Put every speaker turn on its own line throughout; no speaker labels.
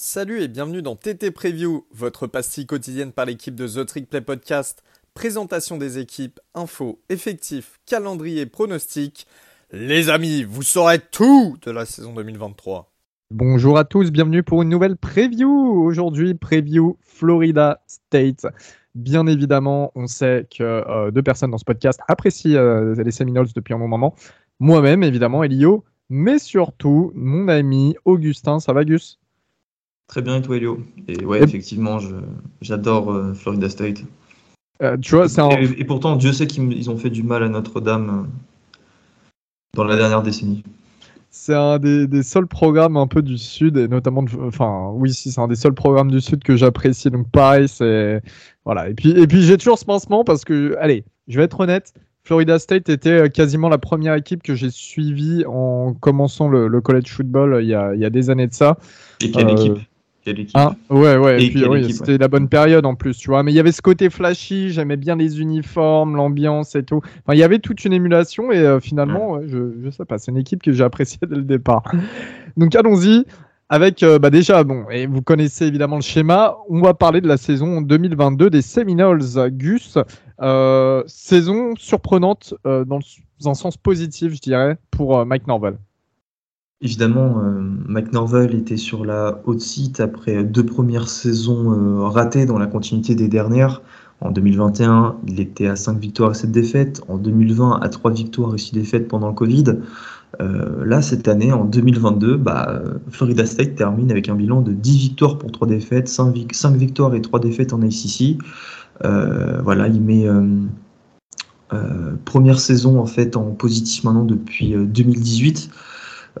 Salut et bienvenue dans TT Preview, votre pastille quotidienne par l'équipe de The Trick Play Podcast. Présentation des équipes, infos, effectifs, calendrier, pronostics. Les amis, vous saurez tout de la saison 2023.
Bonjour à tous, bienvenue pour une nouvelle preview. Aujourd'hui, preview Florida State. Bien évidemment, on sait que euh, deux personnes dans ce podcast apprécient euh, les Seminoles depuis un moment. Moi-même, évidemment, Elio, mais surtout mon ami Augustin. Ça va, Gus?
Très bien, et toi, Elio? Et ouais, effectivement, j'adore euh, Florida State.
tu vois, c'est
et, pourtant, Dieu sait qu'ils ont fait du mal à Notre-Dame dans la dernière décennie.
C'est un des, seuls programmes un peu du sud et notamment enfin oui si c'est un des seuls programmes du sud que j'apprécie. Donc pareil c'est voilà. Et puis et puis j'ai toujours ce pincement parce que allez je vais être honnête Florida State était euh, quasiment la première équipe que j'ai suivie en commençant le, college football euh, il y, a, il y a des années de ça.
Et quelle euh, équipe?
Hein ouais, ouais. Et, puis, c'était la bonne période en plus, tu vois. Mais il y avait ce côté flashy, j'aimais bien les uniformes, l'ambiance et tout. Enfin, il y avait toute une émulation et euh, finalement, je, je sais pas, c'est une équipe que j'ai appréciée dès le départ. Donc allons-y avec, euh, bah déjà, bon, et vous connaissez évidemment le schéma, on va parler de la saison 2022 des Seminoles. Gus, euh, saison surprenante dans, un sens positif, je dirais, pour Mike Norval.
Évidemment, euh, McNorvell était sur la haute site après deux premières saisons euh, ratées dans la continuité des dernières. En 2021, il était à 5 victoires et 7 défaites. En 2020, à 3 victoires et 6 défaites pendant le Covid. Euh, là, cette année, en 2022, bah, Florida State termine avec un bilan de 10 victoires pour 3 défaites, 5, victoires et 3 défaites en ACC. voilà, il met première saison en fait en positif maintenant depuis 2018.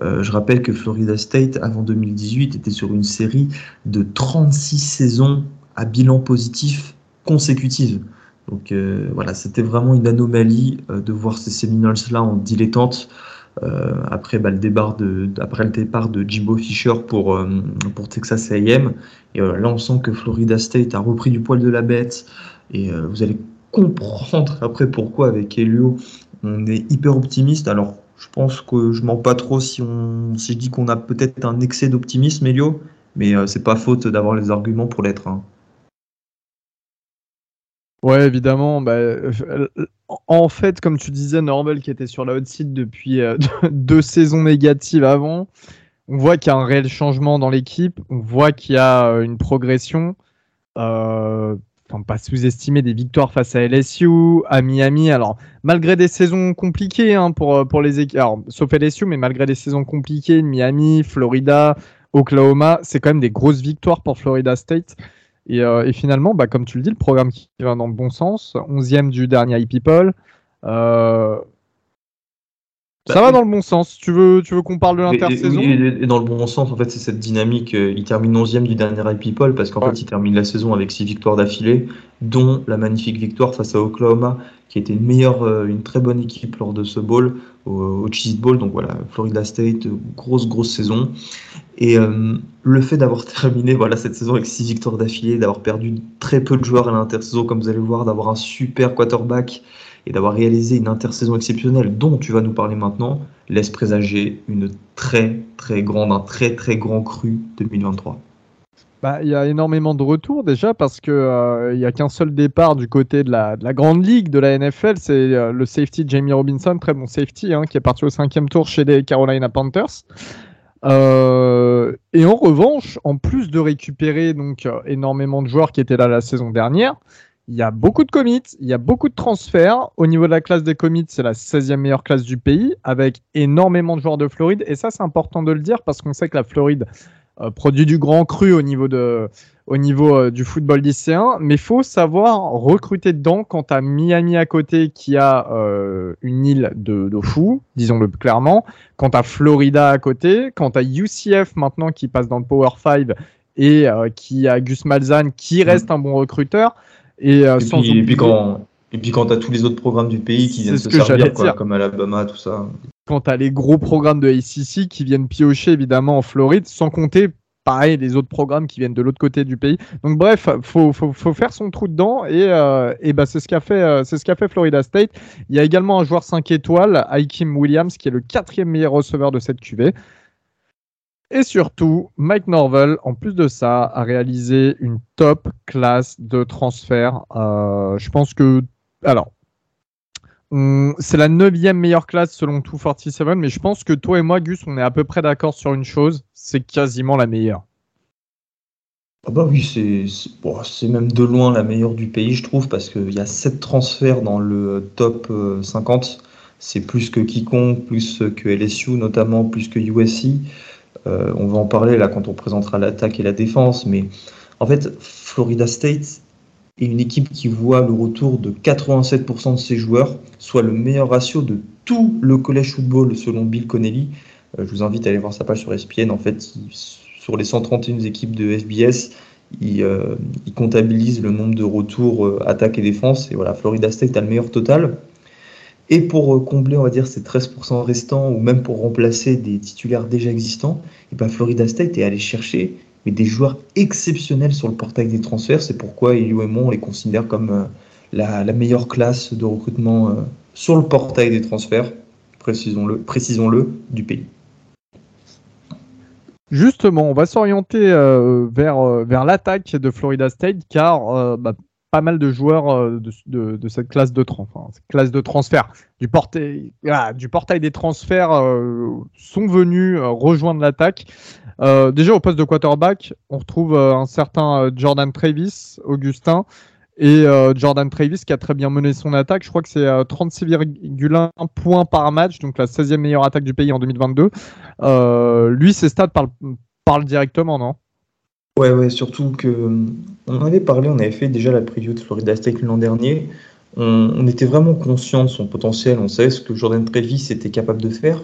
Euh, je rappelle que Florida State, avant 2018, était sur une série de 36 saisons à bilan positif consécutives. Donc euh, voilà, c'était vraiment une anomalie euh, de voir ces Seminoles-là en dilettante. après, bah, le départ de, après le départ de Jimbo Fisher pour, pour Texas AM. Et là, on sent que Florida State a repris du poil de la bête. Et vous allez comprendre après pourquoi avec Helio, on est hyper optimiste. Alors, je pense que je mens pas trop si, on, si je dis qu'on a peut-être un excès d'optimisme, Elio, mais euh, c'est pas faute d'avoir les arguments pour l'être. Hein.
Ouais, évidemment. Bah, euh, en fait, comme tu disais, Normal qui était sur la haute site depuis euh, deux saisons négatives avant, on voit qu'il y a un réel changement dans l'équipe, on voit qu'il y a une progression enfin, pas sous-estimer des victoires face à LSU, à Miami. Alors, malgré des saisons compliquées hein, pour, euh, pour les équipes, sauf LSU, mais malgré des saisons compliquées, Miami, Florida, Oklahoma, c'est quand même des grosses victoires pour Florida State. Et, euh, finalement, bah, comme tu le dis, le programme qui va dans le bon sens, 11e du dernier iPeople. Euh, ça bah, va dans le bon sens. Tu veux, tu veux qu'on parle de l'intersaison?
et, dans le bon sens, en fait, c'est cette dynamique. Euh, il termine 11e du dernier People parce qu'en fait, il termine la saison avec 6 victoires d'affilée, dont la magnifique victoire face à Oklahoma, qui était une meilleure, euh, une très bonne équipe lors de ce bowl, au, Cheese Bowl. Donc voilà, Florida State, grosse, grosse saison. Et euh, le fait d'avoir terminé voilà, cette saison avec 6 victoires d'affilée, d'avoir perdu très peu de joueurs à l'intersaison, comme vous allez le voir, d'avoir un super quarterback et d'avoir réalisé une intersaison exceptionnelle dont tu vas nous parler maintenant, laisse présager une très très grande, un très très grand cru 2023.
Bah, il y a énormément de retours déjà parce que euh, il n'y a qu'un seul départ du côté de la, grande ligue de la NFL, c'est euh, le safety Jamie Robinson, très bon safety, hein, qui est parti au cinquième tour chez les Carolina Panthers. Euh, et en revanche, en plus de récupérer donc énormément de joueurs qui étaient là la saison dernière, il y a beaucoup de commits, il y a beaucoup de transferts. Au niveau de la classe des commits, c'est la 16e meilleure classe du pays, avec énormément de joueurs de Floride. Et ça, c'est important de le dire parce qu'on sait que la Floride euh, produit du grand cru au niveau, de, au niveau euh, du football lycéen. Mais il faut savoir recruter dedans quand tu as Miami à côté qui a euh, une île de, de fou, disons-le clairement. Quand tu as Florida à côté, quand tu as UCF maintenant qui passe dans le Power 5 et qui a Gus Malzahn qui reste un bon recruteur.
Et, euh, et, puis, quand, et puis quand tu as tous les autres programmes du pays qui viennent se servir, quoi, comme Alabama, tout ça.
Quand tu as les gros programmes de ACC qui viennent piocher évidemment en Floride, sans compter pareil les autres programmes qui viennent de l'autre côté du pays. Donc bref, faut, faut, faut faire son trou dedans et, euh, bah, c'est ce qu'a fait euh, ce qu'a fait Florida State. Il y a également un joueur 5 étoiles, Aikim Williams, qui est le quatrième meilleur receveur de cette QV. Et surtout, Mike Norvel, en plus de ça, a réalisé une top classe de transfert. Euh, je pense que, alors, c'est la neuvième meilleure classe selon 247, mais je pense que toi et moi, Gus, on est à peu près d'accord sur une chose, c'est quasiment la meilleure.
Ah bah oui, c'est même de loin la meilleure du pays, je trouve, parce qu'il y a 7 transferts dans le top 50. Euh, c'est plus que quiconque, plus que LSU notamment, plus que USC. Euh, on va en parler là quand on présentera l'attaque et la défense, mais en fait, Florida State est une équipe qui voit le retour de 87% de ses joueurs, soit le meilleur ratio de tout le college football selon Bill Connelly. Euh, je vous invite à aller voir sa page sur ESPN. En fait, sur les 131 équipes de FBS, il, euh, comptabilise le nombre de retours attaque et défense. Et voilà, Florida State a le meilleur total. Et pour euh, combler, on va dire, ces 13% restants, ou même pour remplacer des titulaires déjà existants, et ben Florida State est allé chercher mais des joueurs exceptionnels sur le portail des transferts. C'est pourquoi Elio et moi, on les considère comme euh, la, meilleure classe de recrutement euh, sur le portail des transferts, précisons-le, précisons-le du pays.
Justement, on va s'orienter vers, vers l'attaque de Florida State car bah, pas mal de joueurs euh, de, cette classe de, classe de transfert du portail, du portail des transferts euh, sont venus euh, rejoindre l'attaque. Déjà au poste de quarterback, on retrouve un certain Jordan Travis, Augustin, et Jordan Travis qui a très bien mené son attaque. Je crois que c'est 36,1 points par match, donc la 16e meilleure attaque du pays en 2022. lui, ses stats parlent directement, non?
Ouais, ouais, surtout que on avait parlé, on avait fait déjà la preview de Florida State l'an dernier. On, était vraiment conscient de son potentiel, on savait ce que Jordan Travis était capable de faire.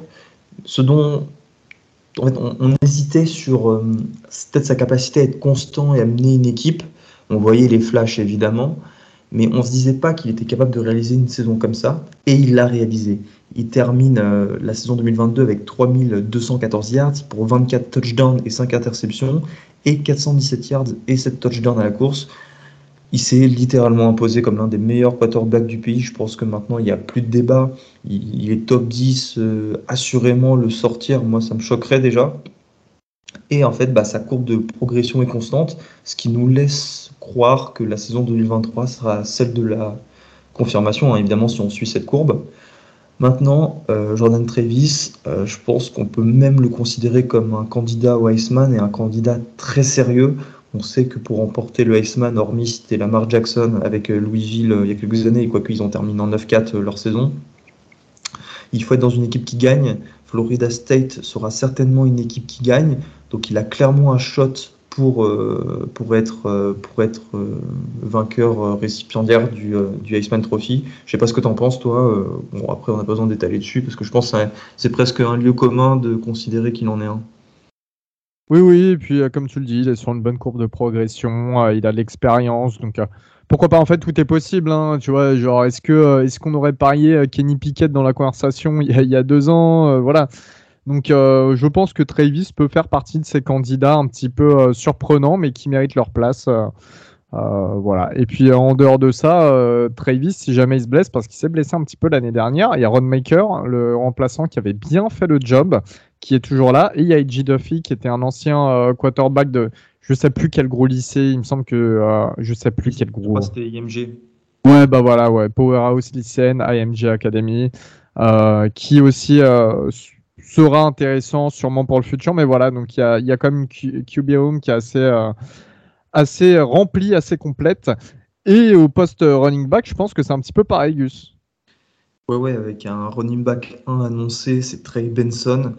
Ce dont en fait, on, hésitait sur euh, sa capacité à être constant et à mener une équipe. On voyait les flashs évidemment, mais on ne se disait pas qu'il était capable de réaliser une saison comme ça, et il l'a réalisé. Il termine euh, la saison 2022 avec 3214 yards pour 24 touchdowns et 5 interceptions, et 417 yards et 7 touchdowns à la course. Il s'est littéralement imposé comme l'un des meilleurs quarterbacks du pays. Je pense que maintenant, il n'y a plus de débat. Il, est top 10, euh, assurément le sortir, moi, ça me choquerait déjà. Et en fait, bah, sa courbe de progression est constante, ce qui nous laisse croire que la saison 2023 sera celle de la confirmation, hein, évidemment, si on suit cette courbe. Maintenant, euh, Jordan Travis, euh, je pense qu'on peut même le considérer comme un candidat au Iceman et un candidat très sérieux. On sait que pour remporter le Iceman, hormis c'était Lamar Jackson avec euh, Louisville il y a quelques années, quoique ils ont terminé en 9-4 leur saison, il faut être dans une équipe qui gagne. Florida State sera certainement une équipe qui gagne, donc il a clairement un shot pour, euh, être, euh, euh, vainqueur récipiendaire du, du Iceman Trophy. Je sais pas ce que tu en penses, toi. bon, après, on n'a pas besoin d'étaler dessus parce que je pense que c'est presque un lieu commun de considérer qu'il en est un.
Oui, oui, et puis comme tu le dis, il est sur une bonne courbe de progression, il a l'expérience, donc pourquoi pas en fait tout est possible, hein, tu vois, genre est-ce est-ce qu'on aurait parié Kenny Pickett dans la conversation il y a, il y a deux ans, voilà, donc euh, je pense que Travis peut faire partie de ces candidats un petit peu euh, surprenants, mais qui méritent leur place. Euh, voilà. Et puis en dehors de ça, Travis, si jamais il se blesse, parce qu'il s'est blessé un petit peu l'année dernière, il y a Ron Maker, le remplaçant qui avait bien fait le job, qui est toujours là. Et il y a Edgy Duffy, qui était un ancien quarterback de je sais plus quel gros lycée. Il me semble que je sais plus quel gros.
C'était IMG.
Ouais, bah voilà, ouais. Powerhouse Lycéenne, IMG Academy, qui aussi sera intéressant sûrement pour le futur. Mais voilà, donc il y a, y a, quand même une QB Home qui est assez, euh, assez remplie, assez complète. Et au poste running back, je pense que c'est un petit peu pareil, Gus.
Ouais, ouais, avec un running back 1 annoncé, c'est Trey Benson, euh,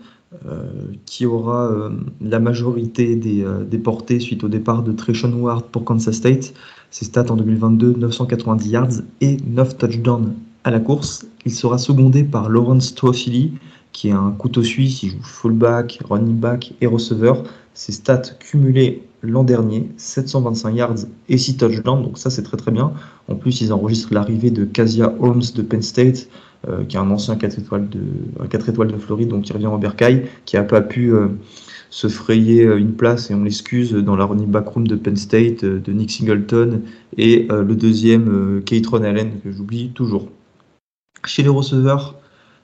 qui aura euh, la majorité des, des, portées suite au départ de Treshon Ward pour Kansas State. Ses stats en 2022, 990 yards et 9 touchdowns à la course. Il sera secondé par Lawrence Toafili, qui est un couteau suisse, il joue fullback, running back et receveur. Ses stats cumulées l'an dernier, 725 yards et 6 touchdowns, donc ça c'est très très bien. En plus, ils enregistrent l'arrivée de Casia Holmes de Penn State, euh, qui est un ancien 4 étoiles de, 4 étoiles de Floride, donc qui revient en Bercail, qui n'a pas pu euh, se frayer euh, une place, et on l'excuse, dans la running back room de Penn State, de Nick Singleton, et le deuxième, Keitron Allen, que j'oublie toujours. Chez les receveurs,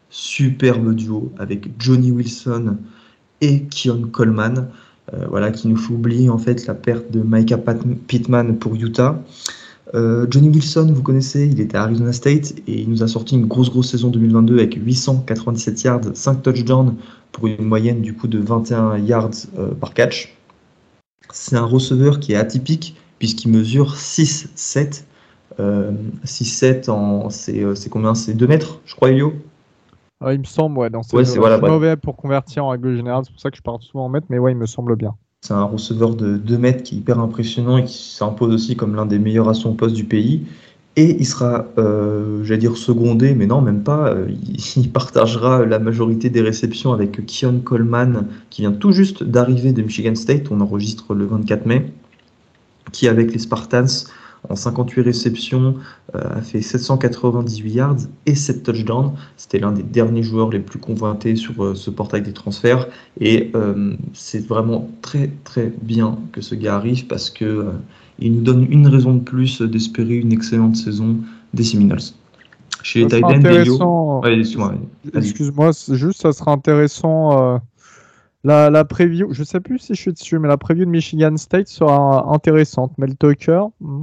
superbe duo avec Johnny Wilson et Keon Coleman, voilà, qui nous fait oublier en fait la perte de Micah Pittman pour Utah. Johnny Wilson, vous connaissez, il était à Arizona State et il nous a sorti une grosse grosse saison 2022 avec 897 yards, 5 touchdowns pour une moyenne du coup de 21 yards par catch. C'est un receveur qui est atypique puisqu'il mesure 6-7. 6-7 en. Euh, c'est combien? C'est 2 mètres, je crois, Elio?
Il me semble, ouais. Dans ouais, c'est voilà, mauvais pour convertir en règle générale, c'est pour ça que je parle souvent en mètres, mais ouais, il me semble bien.
C'est un receveur de 2 mètres qui est hyper impressionnant et qui s'impose aussi comme l'un des meilleurs à son poste du pays. Et il sera, euh, j'allais dire secondé, mais non, même pas. Euh, il, partagera la majorité des réceptions avec Keon Coleman, qui vient tout juste d'arriver de Michigan State. On enregistre le 24 mai. Qui, avec les Spartans, en 58 réceptions, euh, a fait 798 yards et 7 touchdowns. C'était l'un des derniers joueurs les plus convoités sur ce portail des transferts. Et c'est vraiment très, très bien que ce gars arrive parce que il nous donne une raison de plus d'espérer une excellente saison des Seminoles.
Chez les Titans, excuse-moi, juste ça sera intéressant. Euh, la, la, preview, je sais plus si je suis dessus, mais la preview de Michigan State sera intéressante. Mel Tucker, hmm.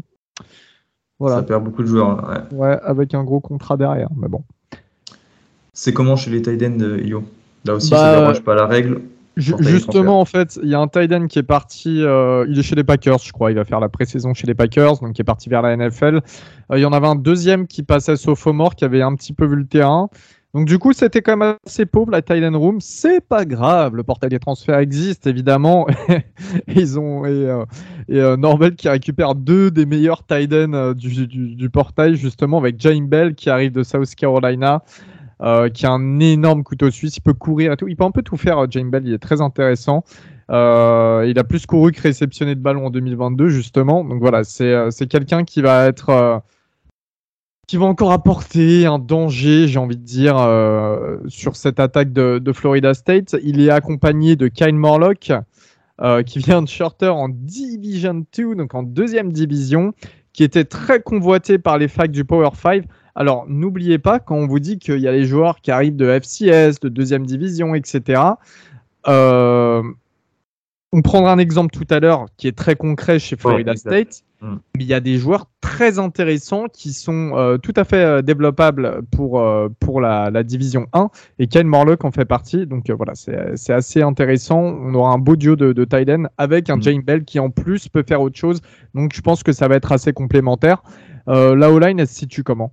Voilà. Ça perd beaucoup de joueurs.
Ouais. avec un gros contrat derrière, mais bon.
C'est comment chez les Titans, Yo? Là aussi, bah, ça dérange pas la règle.
Justement, en fait, il y a un tight end qui est parti. Euh, il est chez les Packers, je crois. Il va faire la pré-saison chez les Packers, donc il est parti vers la NFL. Euh, il y en avait un deuxième qui passait sophomore, qui avait un petit peu vu le terrain. Donc du coup, c'était quand même assez pauvre la end room. C'est pas grave, le portail des transferts existe évidemment. Ils ont et, euh, Norvel qui récupère deux des meilleurs tight ends du, portail justement avec James Bell qui arrive de South Carolina. Euh, qui a un énorme couteau suisse. Il peut courir et tout. Il peut un peu tout faire, James Bell. Il est très intéressant. Euh, il a plus couru que réceptionné de ballon en 2022, justement. Donc voilà, c'est euh, quelqu'un qui va être. Qui va encore apporter un danger, j'ai envie de dire, sur cette attaque de, Florida State. Il est accompagné de Kyle Morlock, qui vient de Shorter en Division 2, donc en deuxième division, qui était très convoité par les facs du Power 5. Alors, n'oubliez pas, quand on vous dit qu'il y a les joueurs qui arrivent de FCS, de deuxième division, etc., euh, on prendra un exemple tout à l'heure qui est très concret chez Florida State. Mm. Mais il y a des joueurs très intéressants qui sont euh, tout à fait euh, développables pour, pour la, division 1 et Ken Morlock en fait partie. Donc voilà, c'est assez intéressant. On aura un beau duo de, de avec un mm. Jane Bell qui en plus peut faire autre chose. Donc je pense que ça va être assez complémentaire. la O-line, elle se situe comment?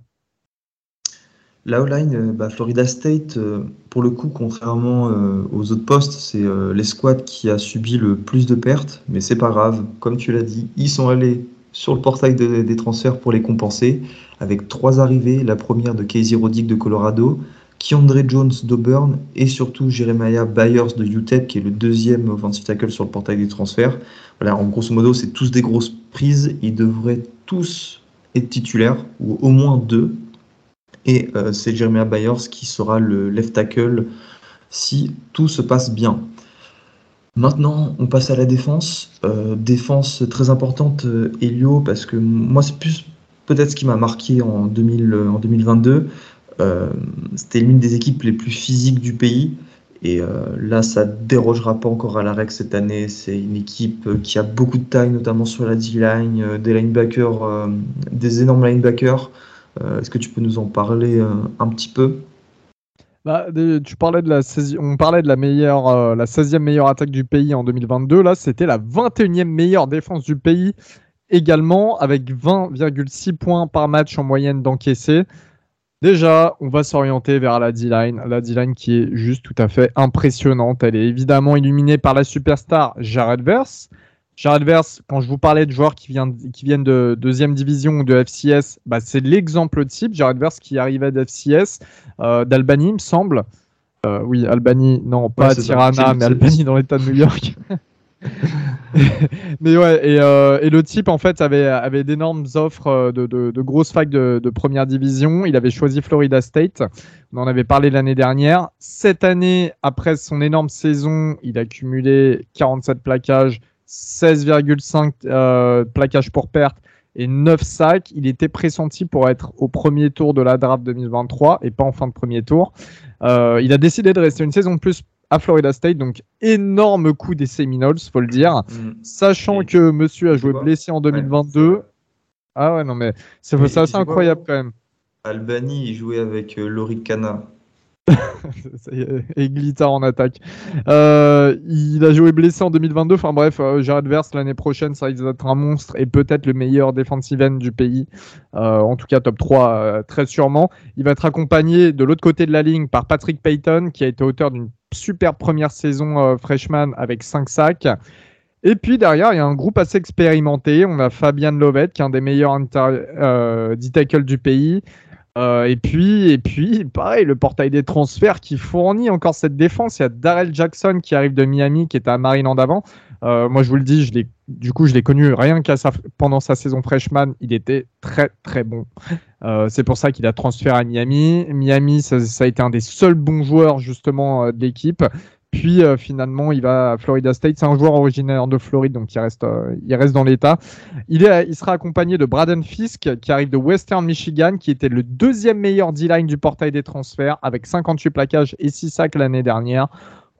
La line euh, bah, Florida State, euh, pour le coup, contrairement euh, aux autres postes, c'est l'escouade qui a subi le plus de pertes, mais c'est pas grave. Comme tu l'as dit, ils sont allés sur le portail des transferts pour les compenser, avec trois arrivées. La première de Casey Roddick de Colorado, Keandre Jones d'Auburn et surtout Jeremiah Byers de UTEP, qui est le deuxième offensive tackle sur le portail des transferts. Voilà, en grosso modo, c'est tous des grosses prises. Ils devraient tous être titulaires, ou au moins deux, et euh, c'est Jeremiah Byers qui sera le left tackle si tout se passe bien. Maintenant, on passe à la défense. Euh, défense très importante, euh, Elio, parce que moi, c'est plus peut-être ce qui m'a marqué en, 2022. C'était l'une des équipes les plus physiques du pays. Et là, ça dérogera pas encore à la règle cette année. C'est une équipe qui a beaucoup de taille, notamment sur la D-line, des linebackers, des énormes linebackers. Euh, est-ce que tu peux nous en parler euh, un petit peu?
Bah, tu parlais de la on parlait de la meilleure, euh, la 16e meilleure attaque du pays en 2022. Là, c'était la 21e meilleure défense du pays également, avec 20,6 points par match en moyenne d'encaissé. Déjà, on va s'orienter vers la D-line. La D-line qui est juste tout à fait impressionnante. Elle est évidemment illuminée par la superstar Jared Verse, Jared Verse, quand je vous parlais de joueurs qui viennent, qui viennent de deuxième division ou de FCS, bah, c'est l'exemple type. Jared Verse qui arrivait d'FCS, euh, d'Albany, me semble. Euh, oui, Albany, non, pas Tirana, mais Albany dans l'État de New York. mais ouais, euh, et, le type en fait avait, avait d'énormes offres de, de, grosses facs de, de, première division. Il avait choisi Florida State. On en avait parlé l'année dernière. Cette année, après son énorme saison, il a cumulé 47 plaquages, 16,5 euh, plaquages pour perte et 9 sacs. Il était pressenti pour être au premier tour de la draft 2023 et pas en fin de premier tour. Euh, il a décidé de rester une saison de plus à Florida State. Donc, énorme coup des Seminoles, faut le dire. Mm. Sachant que monsieur a joué blessé en 2022. ah ouais, non, mais c'est assez incroyable quand même.
Albany, il jouait avec euh, Laurie Cana.
et Glitter en attaque. Euh, il a joué blessé en 2022. Enfin bref, euh, Jared Verse l'année prochaine, ça risque d'être un monstre et peut-être le meilleur defensive end du pays. Euh, en tout cas, top 3, très sûrement. Il va être accompagné de l'autre côté de la ligne par Patrick Payton, qui a été auteur d'une super première saison freshman avec 5 sacs. Et puis derrière, il y a un groupe assez expérimenté. On a Fabian Lovett, qui est un des meilleurs D-tackles du pays. Euh, et puis, et puis, pareil, le portail des transferts qui fournit encore cette défense. Il y a Darrell Jackson qui arrive de Miami, qui était à Maryland avant. Euh, moi, je vous le dis, je du coup, je l'ai connu rien qu'à pendant sa saison freshman. Il était très, très bon. Euh, c'est pour ça qu'il a transféré à Miami. Miami, ça, ça, a été un des seuls bons joueurs justement de l'équipe. Puis euh, finalement, il va à Florida State. C'est un joueur originaire de Floride, donc il reste, euh, dans l'État. Il, sera accompagné de Braden Fisk, qui arrive de Western Michigan, qui était le deuxième meilleur D-line du portail des transferts, avec 58 plaquages et 6 sacs l'année dernière.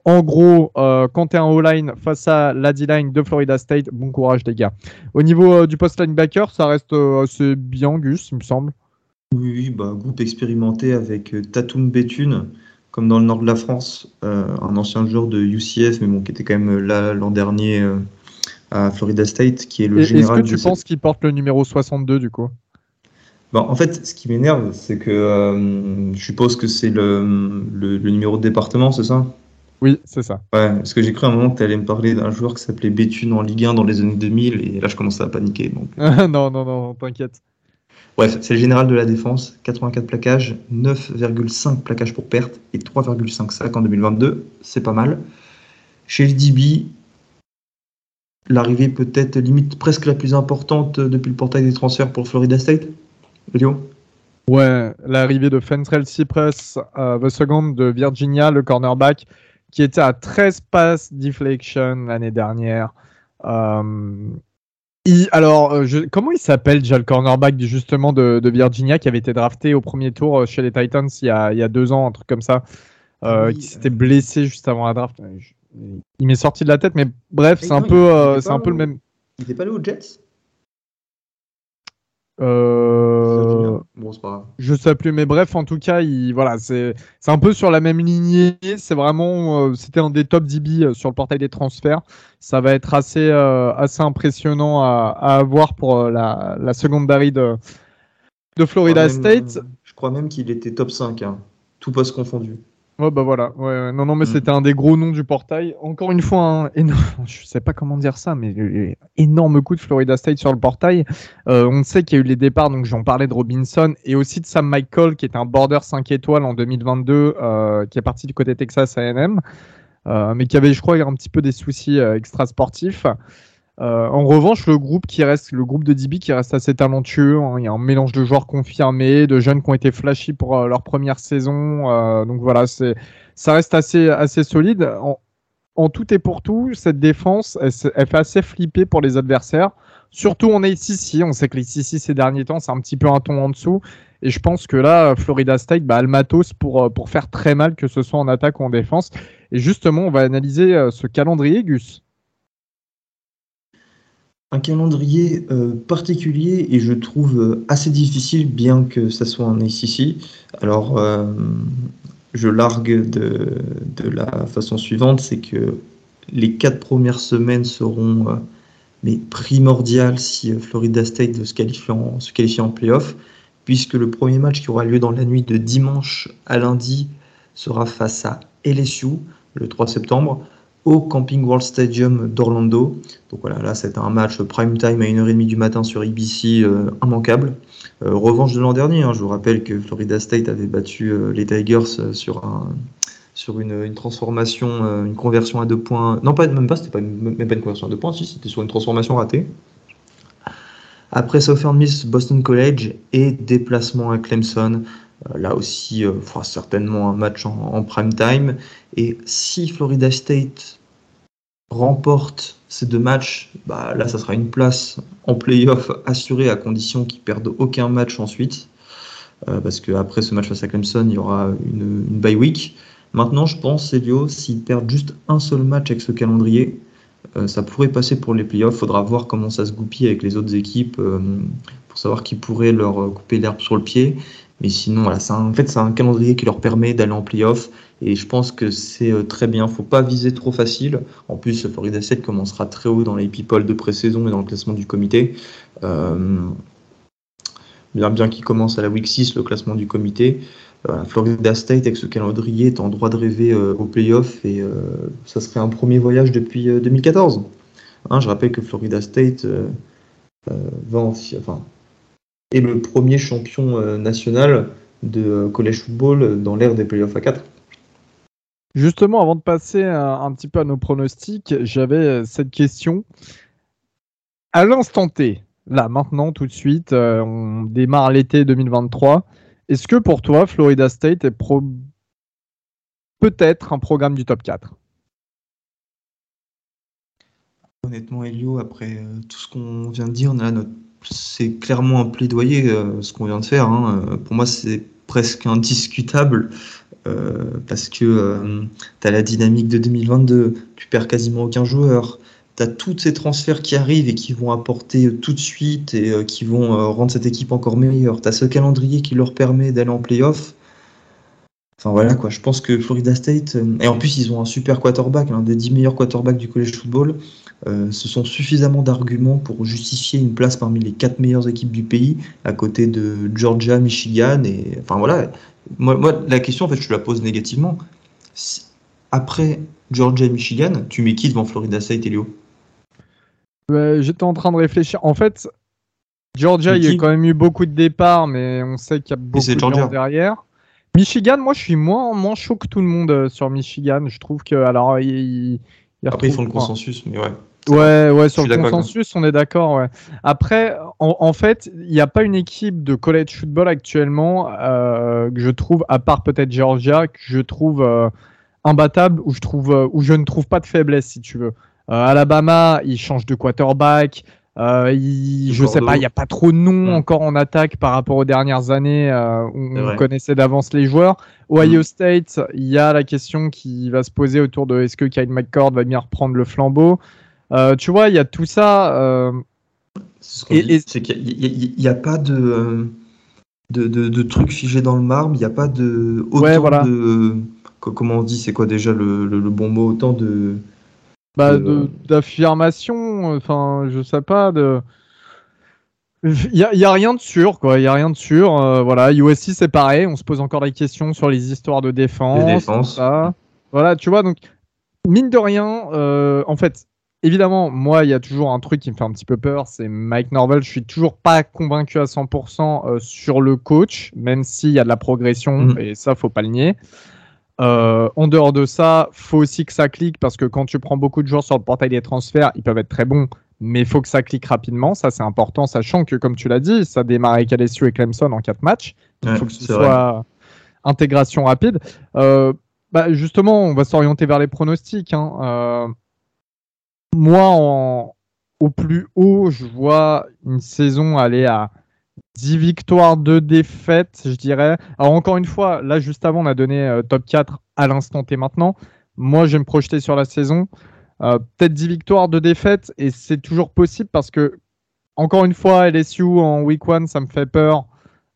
En gros, euh, quand tu es un O-line face à la D-line de Florida State, bon courage les gars. Au niveau du post linebacker, ça reste assez bien, Gus, il me semble.
Oui, bah, groupe expérimenté avec Tatum Bethune comme dans le nord de la France, euh, un ancien joueur de UCF, mais bon, qui était quand même là l'an dernier euh, à Florida State, qui est le général.
Est-ce que tu penses qu'il porte le numéro 62 du coup?
Ben, En fait, ce qui m'énerve, c'est que euh, je suppose que c'est le, le, numéro de département, c'est ça?
Oui, c'est ça.
Ouais, parce que j'ai cru à un moment que tu allais me parler d'un joueur qui s'appelait Béthune en Ligue 1 dans les années 2000, et là je commençais à paniquer. Donc...
non, non, non, t'inquiète.
Bref, c'est le général de la défense, 84 plaquages, 9,5 plaquages pour perte et 3,5 sacs en 2022. C'est pas mal. Chez le DB, l'arrivée peut-être limite presque la plus importante depuis le portail des transferts pour Florida State. Elio
Ouais, l'arrivée de Fentrell Cypress, euh, the second de Virginia, le cornerback, qui était à 13 passes deflection l'année dernière. Euh, alors, euh, comment il s'appelle déjà le cornerback justement de, Virginia qui avait été drafté au premier tour euh, chez les Titans il y a, deux ans, un truc comme ça, euh, qui s'était blessé juste avant la draft? Il m'est sorti de la tête, mais bref, c'est un peu, c'est un peu le même.
Il n'était pas allé aux Jets?
Euh...
Bon, c'est pas grave.
Je sais plus, mais bref, en tout cas, il, voilà, c'est, un peu sur la même lignée. C'est vraiment, euh, c'était un des top DB euh, sur le portail des transferts. Ça va être assez, euh, assez impressionnant à, à avoir pour la, la seconde de, de Florida State.
Je crois même qu'il était top 5, hein, tout poste confondu.
Ouais, bah voilà. Ouais, non, non, mais mm. c'était un des gros noms du portail. Encore une fois, un énorme, je sais pas comment dire ça, mais énorme coup de Florida State sur le portail. Euh, on sait qu'il y a eu les départs, donc j'en parlais de Robinson et aussi de Sam Michael, qui est un border 5 étoiles en 2022, euh, qui est parti du côté Texas A&M, euh, mais qui avait, je crois, un petit peu des soucis extra sportifs. Euh, en revanche, le groupe qui reste, le groupe de DB qui reste assez talentueux. Hein. il y a un mélange de joueurs confirmés, de jeunes qui ont été flashy pour euh, leur première saison. Euh, donc voilà, c'est, ça reste assez, assez solide. En, tout et pour tout, cette défense, elle, fait assez flipper pour les adversaires. Surtout en ACC, on sait que les ACC ces derniers temps, c'est un petit peu un ton en dessous. Et je pense que là, Florida State bah, a le matos pour, pour faire très mal, que ce soit en attaque ou en défense. Et justement, on va analyser ce calendrier, Gus
un calendrier euh, particulier et je trouve euh, assez difficile, bien que ça soit un ACC. Alors, euh, je largue de, de, la façon suivante, c'est que les quatre premières semaines seront primordiales si Florida State se qualifier en, se qualifier en playoff, puisque le premier match qui aura lieu dans la nuit de dimanche à lundi sera face à LSU le 3 septembre au Camping World Stadium d'Orlando. Donc voilà, là c'est un match prime time à 1h30 du matin sur ABC euh, immanquable. Euh, revanche de l'an dernier, hein, je vous rappelle que Florida State avait battu euh, les Tigers sur, sur une, transformation, une conversion à deux points. Non, pas, même pas, c'était pas même pas une conversion à deux points, si, c'était sur une transformation ratée. Après Southern Miss Boston College et déplacement à Clemson. Là aussi, il faudra certainement un match en, prime time. Et si Florida State remporte ces deux matchs, bah, là, ça sera une place en playoff assurée à condition qu'ils perdent aucun match ensuite. Euh, parce qu'après ce match face à Clemson, il y aura une, bye week. Maintenant, je pense, Elio, s'ils perdent juste un seul match avec ce calendrier, euh, ça pourrait passer pour les playoffs. Faudra voir comment ça se goupille avec les autres équipes euh, pour savoir qui pourrait leur couper l'herbe sur le pied. Mais sinon, en fait, c'est un calendrier qui leur permet d'aller en playoff. Et je pense que c'est euh, très bien. faut pas viser trop facile. En plus, Florida 7 commencera très haut dans les people de pré-saison et dans le classement du comité. Euh, bien qu'il commence à la week 6, le classement du comité. Euh, Florida State, avec ce calendrier, est en droit de rêver au playoff. Et ça serait un premier voyage depuis 2014. Hein, je rappelle que Florida State va enfin, est le premier champion national de college football dans l'ère des playoffs à 4.
Justement, avant de passer un, petit peu à nos pronostics, j'avais euh, cette question. À l'instant T, là, maintenant, tout de suite, euh, on démarre l'été 2023. Est-ce que pour toi, Florida State est peut-être un programme du top 4
Honnêtement, Elio, après euh, tout ce qu'on vient de dire, c'est clairement un plaidoyer ce qu'on vient de faire. Hein. Pour moi, c'est presque indiscutable. Euh, parce que euh, tu as la dynamique de 2022, tu perds quasiment aucun joueur, tu as tous ces transferts qui arrivent et qui vont apporter tout de suite et euh, qui vont rendre cette équipe encore meilleure. Tu as ce calendrier qui leur permet d'aller en playoff. Enfin voilà quoi, je pense que Florida State, et en plus ils ont un super quarterback, l'un des 10 meilleurs quarterbacks du college football, ce sont suffisamment d'arguments pour justifier une place parmi les 4 meilleures équipes du pays, à côté de Georgia, Michigan, et enfin voilà, moi, la question, en fait, je la pose négativement. Après Georgia et Michigan, tu mets qui devant Florida State et Léo
J'étais en train de réfléchir. En fait, Georgia, il y a quand même eu beaucoup de départs, mais on sait qu'il y a beaucoup de gens derrière. Michigan, moi, je suis moins, moins chaud que tout le monde euh, sur Michigan. Je trouve que, alors, il,
Après, ils font le consensus, mais ouais.
Ouais, ouais, sur le consensus, on est d'accord. Ouais. Après, en, fait, il n'y a pas une équipe de college football actuellement euh, que je trouve, à part peut-être Georgia, que je trouve euh, imbattable, où je trouve, où je ne trouve pas de faiblesse, si tu veux. Alabama, il change de quarterback. Il, je sais pas, il n'y a pas trop de noms encore en attaque par rapport aux dernières années où on connaissait d'avance les joueurs. Ohio mm. State, il y a la question qui va se poser autour de est-ce que Kyle McCord va bien reprendre le flambeau. Euh, tu vois, il y a tout ça. Euh,
c'est qu'il n'y a, pas de, de, de, trucs figés dans le marbre, il n'y a pas de.
Autant voilà.
de. Comment on dit C'est quoi déjà le, le, bon mot Autant de.
Bah, d'affirmation, enfin, je sais pas, de. Il n'y a, y a, rien de sûr, quoi. Il y a rien de sûr. Euh, voilà, USC c'est pareil. On se pose encore des questions sur les histoires de défense.
défense.
Voilà, tu vois. Donc, mine de rien, en fait, évidemment, moi, il y a toujours un truc qui me fait un petit peu peur, c'est Mike Norvell. Je suis toujours pas convaincu à 100% euh, sur le coach, même s'il y a de la progression, mm. et ça, faut pas le nier. Euh, en dehors de ça, faut aussi que ça clique parce que quand tu prends beaucoup de joueurs sur le portail des transferts, ils peuvent être très bons, mais il faut que ça clique rapidement. Ça, c'est important, sachant que, comme tu l'as dit, ça démarre avec LSU et Clemson en quatre matchs. Il faut que ce soit intégration rapide. Euh, bah, justement, on va s'orienter vers les pronostics. Hein moi, au plus haut, je vois une saison aller à 10 victoires, 2 défaites, je dirais. Alors encore une fois, là juste avant, on a donné euh, top 4 à l'instant T maintenant. Moi, je vais me projeter sur la saison. Euh, peut-être 10 victoires, 2 défaites, et c'est toujours possible parce que, encore une fois, LSU en week 1, ça me fait peur,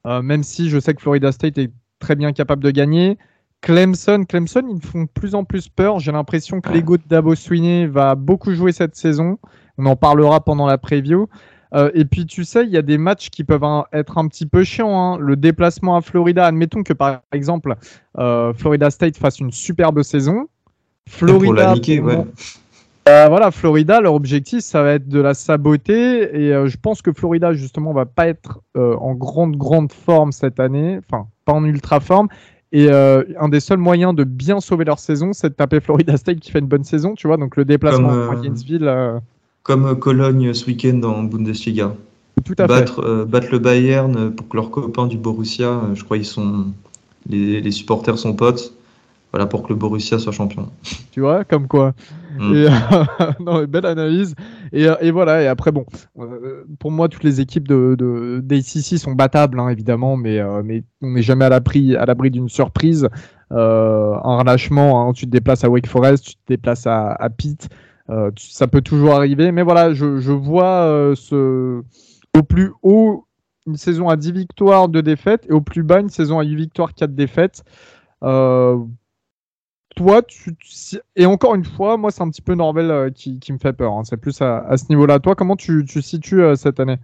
euh, même si je sais que Florida State est très bien capable de gagner. Clemson, Clemson, ils me font de plus en plus peur. J'ai l'impression que l'ego de Dabo Swinney va beaucoup jouer cette saison. On en parlera pendant la preview. Euh, et puis, tu sais, il y a des matchs qui peuvent être un petit peu chiants. Hein. Le déplacement à Florida, admettons que par exemple, euh, Florida State fasse une superbe saison.
Florida.
Euh, voilà, Florida, leur objectif, ça va être de la saboter. Et je pense que Florida, justement, va pas être en grande, grande forme cette année. Enfin, pas en ultra forme. Et euh, un des seuls moyens de bien sauver leur saison, c'est de taper Florida State qui fait une bonne saison, tu vois. Donc le déplacement à Gainesville. Euh,
comme Cologne ce week-end en Bundesliga.
Tout à
battre, fait. battre le Bayern pour que leurs copains du Borussia, je crois ils sont les, les supporters sont potes. Voilà pour que le Borussia soit champion.
Tu vois, comme quoi. Mm. Et, non, belle analyse. Et, et, voilà. Et après, bon, euh, pour moi, toutes les équipes de, de d'ACC sont battables, hein, évidemment, mais, euh, mais on n'est jamais à l'abri, à l'abri d'une surprise. un relâchement. Hein. Tu te déplaces à Wake Forest, tu te déplaces à, à Pitt. Ça peut toujours arriver. Mais voilà, je, vois ce, au plus haut une saison à 10 victoires, 2 défaites, et au plus bas, une saison à 8 victoires, 4 défaites. Euh, toi, tu, et encore une fois, moi, c'est un petit peu Norvel euh, qui, me fait peur. Hein. C'est plus à, ce niveau-là. Toi, comment tu, tu situes euh, cette année?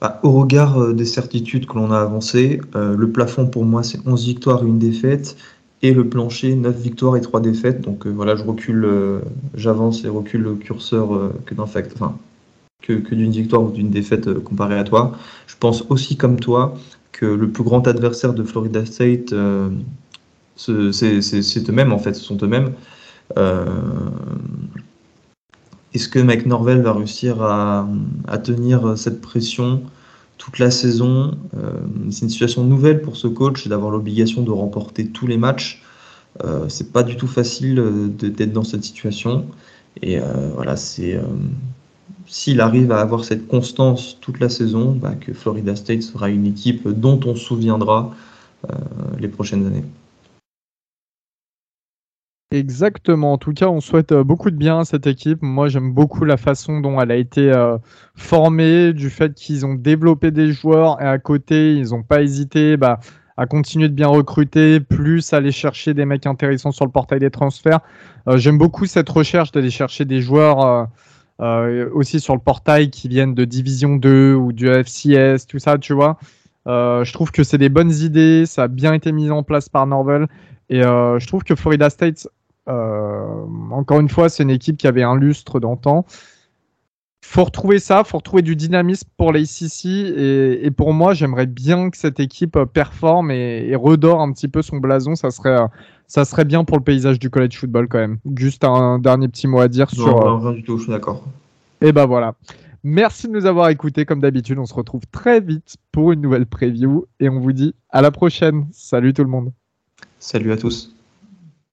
Bah, Au regard des certitudes que l'on a avancées, le plafond pour moi, c'est 11 victoires une défaite. Et le plancher, 9 victoires et 3 défaites. Donc voilà, je recule, j'avance et recule le curseur que d'un fait. Enfin, que, d'une victoire ou d'une défaite euh, comparée à toi. Je pense aussi comme toi que le plus grand adversaire de Florida State, euh, c'est eux-mêmes en fait, ce sont eux-mêmes. Euh, est-ce que Mike Norvell va réussir à, tenir cette pression? Toute la saison C'est une situation nouvelle pour ce coach d'avoir l'obligation de remporter tous les matchs. c'est pas du tout facile d'être dans cette situation. Et voilà, c'est s'il arrive à avoir cette constance toute la saison, bah, que Florida State sera une équipe dont on se souviendra euh, les prochaines années.
Exactement. En tout cas, on souhaite euh, beaucoup de bien à cette équipe. Moi, j'aime beaucoup la façon dont elle a été euh, formée, du fait qu'ils ont développé des joueurs et à côté, ils n'ont pas hésité bah, à continuer de bien recruter, plus aller chercher des mecs intéressants sur le portail des transferts. j'aime beaucoup cette recherche d'aller chercher des joueurs euh, aussi sur le portail qui viennent de Division 2 ou du FCS, tout ça, tu vois. Euh, je trouve que c'est des bonnes idées, ça a bien été mis en place par Norvel. Et euh, je trouve que Florida State, encore une fois, c'est une équipe qui avait un lustre d'antan faut retrouver ça, faut retrouver du dynamisme pour les et, et pour moi, j'aimerais bien que cette équipe performe et, redore un petit peu son blason. Ça serait, ça serait bien pour le paysage du college football quand même. Juste un dernier petit mot à dire sur.
Non, rien du tout, je suis d'accord.
Et ben voilà. Merci de nous avoir écoutés. Comme d'habitude, on se retrouve très vite pour une nouvelle preview et on vous dit à la prochaine. Salut tout le monde.
Salut à tous.